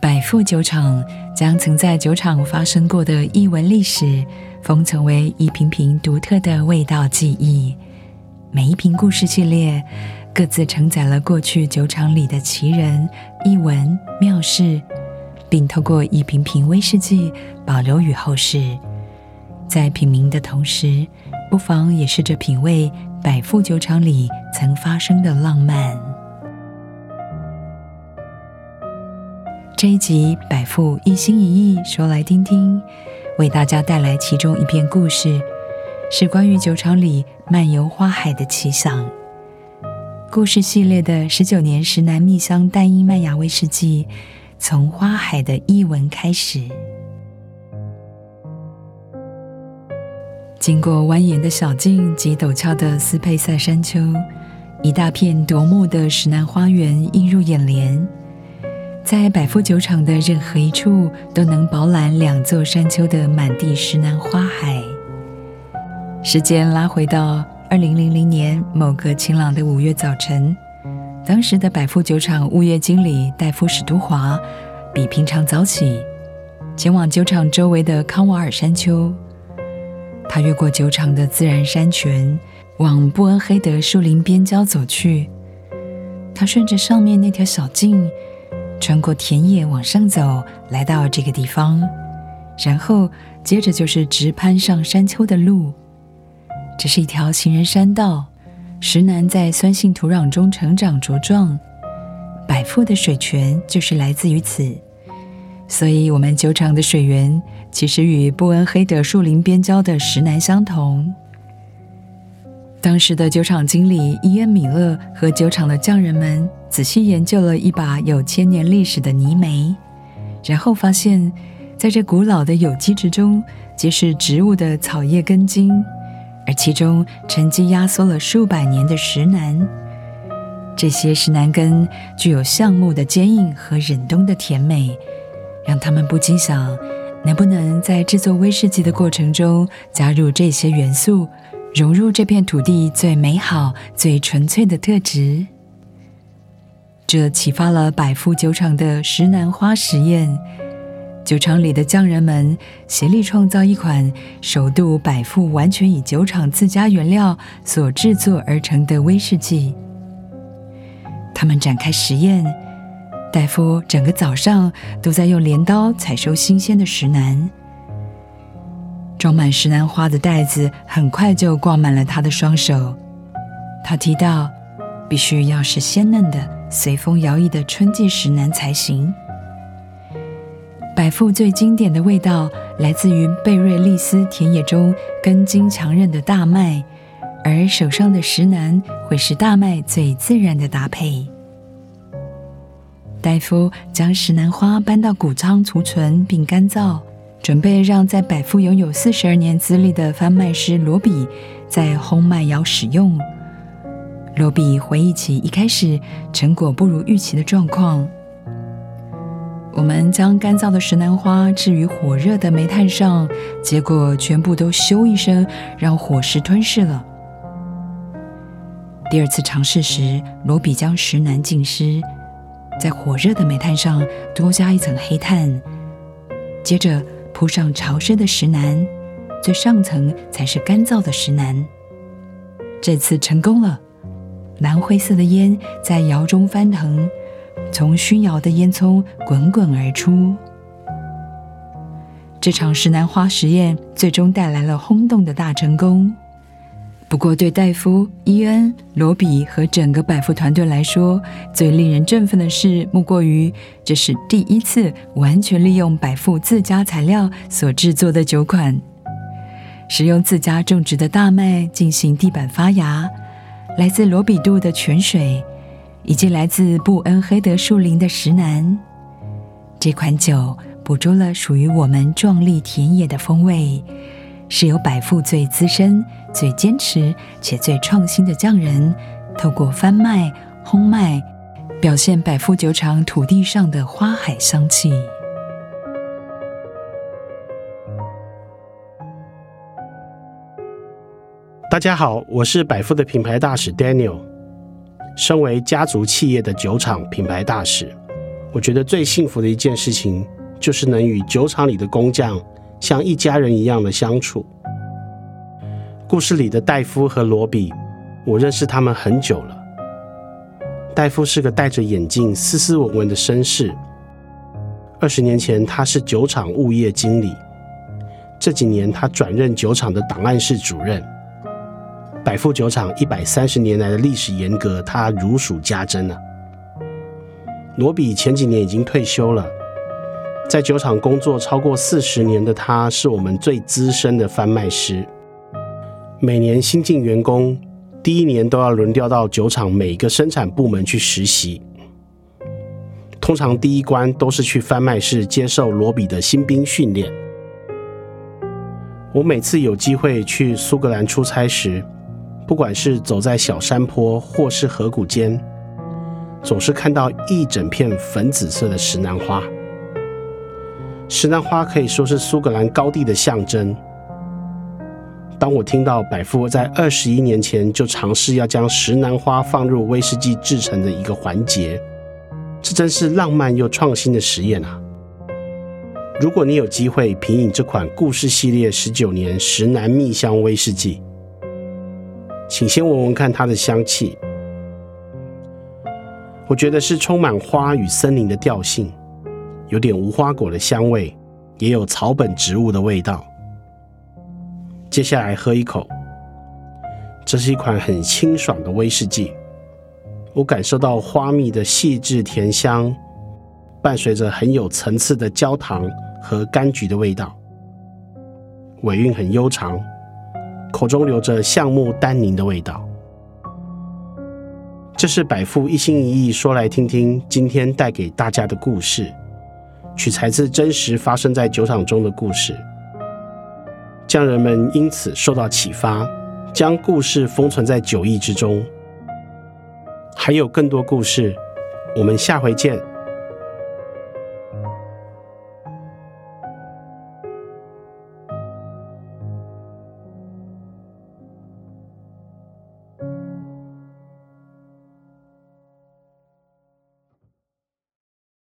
百富酒厂将曾在酒厂发生过的异闻历史封存为一瓶瓶独特的味道记忆。每一瓶故事系列各自承载了过去酒厂里的奇人、异闻、妙事，并透过一瓶瓶威士忌保留与后世。在品茗的同时，不妨也试着品味百富酒厂里曾发生的浪漫。这一集百富一心一意说来听听，为大家带来其中一篇故事，是关于酒厂里漫游花海的奇想。故事系列的十九年石楠蜜香单一麦芽威士忌，从花海的译文开始。经过蜿蜒的小径及陡峭的斯佩塞山丘，一大片夺目的石楠花园映入眼帘。在百富酒厂的任何一处，都能饱览两座山丘的满地石楠花海。时间拉回到二零零零年某个晴朗的五月早晨，当时的百富酒厂物业经理戴夫史都华比平常早起，前往酒厂周围的康瓦尔山丘。他越过酒厂的自然山泉，往布恩黑德树林边郊走去。他顺着上面那条小径。穿过田野往上走，来到这个地方，然后接着就是直攀上山丘的路。这是一条行人山道，石楠在酸性土壤中成长茁壮，百富的水泉就是来自于此。所以，我们酒厂的水源其实与布恩黑德树林边郊的石楠相同。当时的酒厂经理伊恩·米勒和酒厂的匠人们仔细研究了一把有千年历史的泥煤，然后发现，在这古老的有机质中，皆是植物的草叶根茎，而其中沉积压缩了数百年的石楠。这些石楠根具有橡木的坚硬和忍冬的甜美，让他们不禁想，能不能在制作威士忌的过程中加入这些元素。融入这片土地最美好、最纯粹的特质，这启发了百富酒厂的石楠花实验。酒厂里的匠人们协力创造一款首度百富完全以酒厂自家原料所制作而成的威士忌。他们展开实验，戴夫整个早上都在用镰刀采收新鲜的石楠。装满石楠花的袋子很快就挂满了他的双手。他提到，必须要是鲜嫩的、随风摇曳的春季石楠才行。百富最经典的味道来自于贝瑞利斯田野中根茎强韧的大麦，而手上的石楠会是大麦最自然的搭配。戴夫将石楠花搬到谷仓储存并干燥。准备让在百富拥有四十二年资历的贩卖师罗比在烘麦窑使用。罗比回忆起一开始成果不如预期的状况。我们将干燥的石楠花置于火热的煤炭上，结果全部都咻一声让火势吞噬了。第二次尝试时，罗比将石楠浸湿，在火热的煤炭上多加一层黑炭，接着。铺上潮湿的石楠，最上层才是干燥的石楠。这次成功了，蓝灰色的烟在窑中翻腾，从熏窑的烟囱滚滚而出。这场石楠花实验最终带来了轰动的大成功。不过，对戴夫、伊恩、罗比和整个百富团队来说，最令人振奋的事莫过于这是第一次完全利用百富自家材料所制作的酒款，使用自家种植的大麦进行地板发芽，来自罗比度的泉水，以及来自布恩黑德树林的石楠。这款酒捕捉了属于我们壮丽田野的风味。是由百富最资深、最坚持且最创新的匠人，透过翻麦、烘麦，表现百富酒厂土地上的花海香气。大家好，我是百富的品牌大使 Daniel。身为家族企业的酒厂品牌大使，我觉得最幸福的一件事情，就是能与酒厂里的工匠像一家人一样的相处。故事里的戴夫和罗比，我认识他们很久了。戴夫是个戴着眼镜、斯斯文文的绅士。二十年前，他是酒厂物业经理，这几年他转任酒厂的档案室主任。百富酒厂一百三十年来的历史沿革，他如数家珍啊。罗比前几年已经退休了，在酒厂工作超过四十年的他，是我们最资深的贩卖师。每年新进员工第一年都要轮调到酒厂每个生产部门去实习，通常第一关都是去贩卖室接受罗比的新兵训练。我每次有机会去苏格兰出差时，不管是走在小山坡，或是河谷间，总是看到一整片粉紫色的石楠花。石楠花可以说是苏格兰高地的象征。当我听到百富在二十一年前就尝试要将石楠花放入威士忌制成的一个环节，这真是浪漫又创新的实验啊！如果你有机会品饮这款故事系列十九年石楠蜜香威士忌，请先闻闻看它的香气，我觉得是充满花与森林的调性，有点无花果的香味，也有草本植物的味道。接下来喝一口，这是一款很清爽的威士忌，我感受到花蜜的细致甜香，伴随着很有层次的焦糖和柑橘的味道，尾韵很悠长。口中留着橡木丹宁的味道。这是百富一心一意说来听听，今天带给大家的故事，取材自真实发生在酒厂中的故事，匠人们因此受到启发，将故事封存在酒意之中。还有更多故事，我们下回见。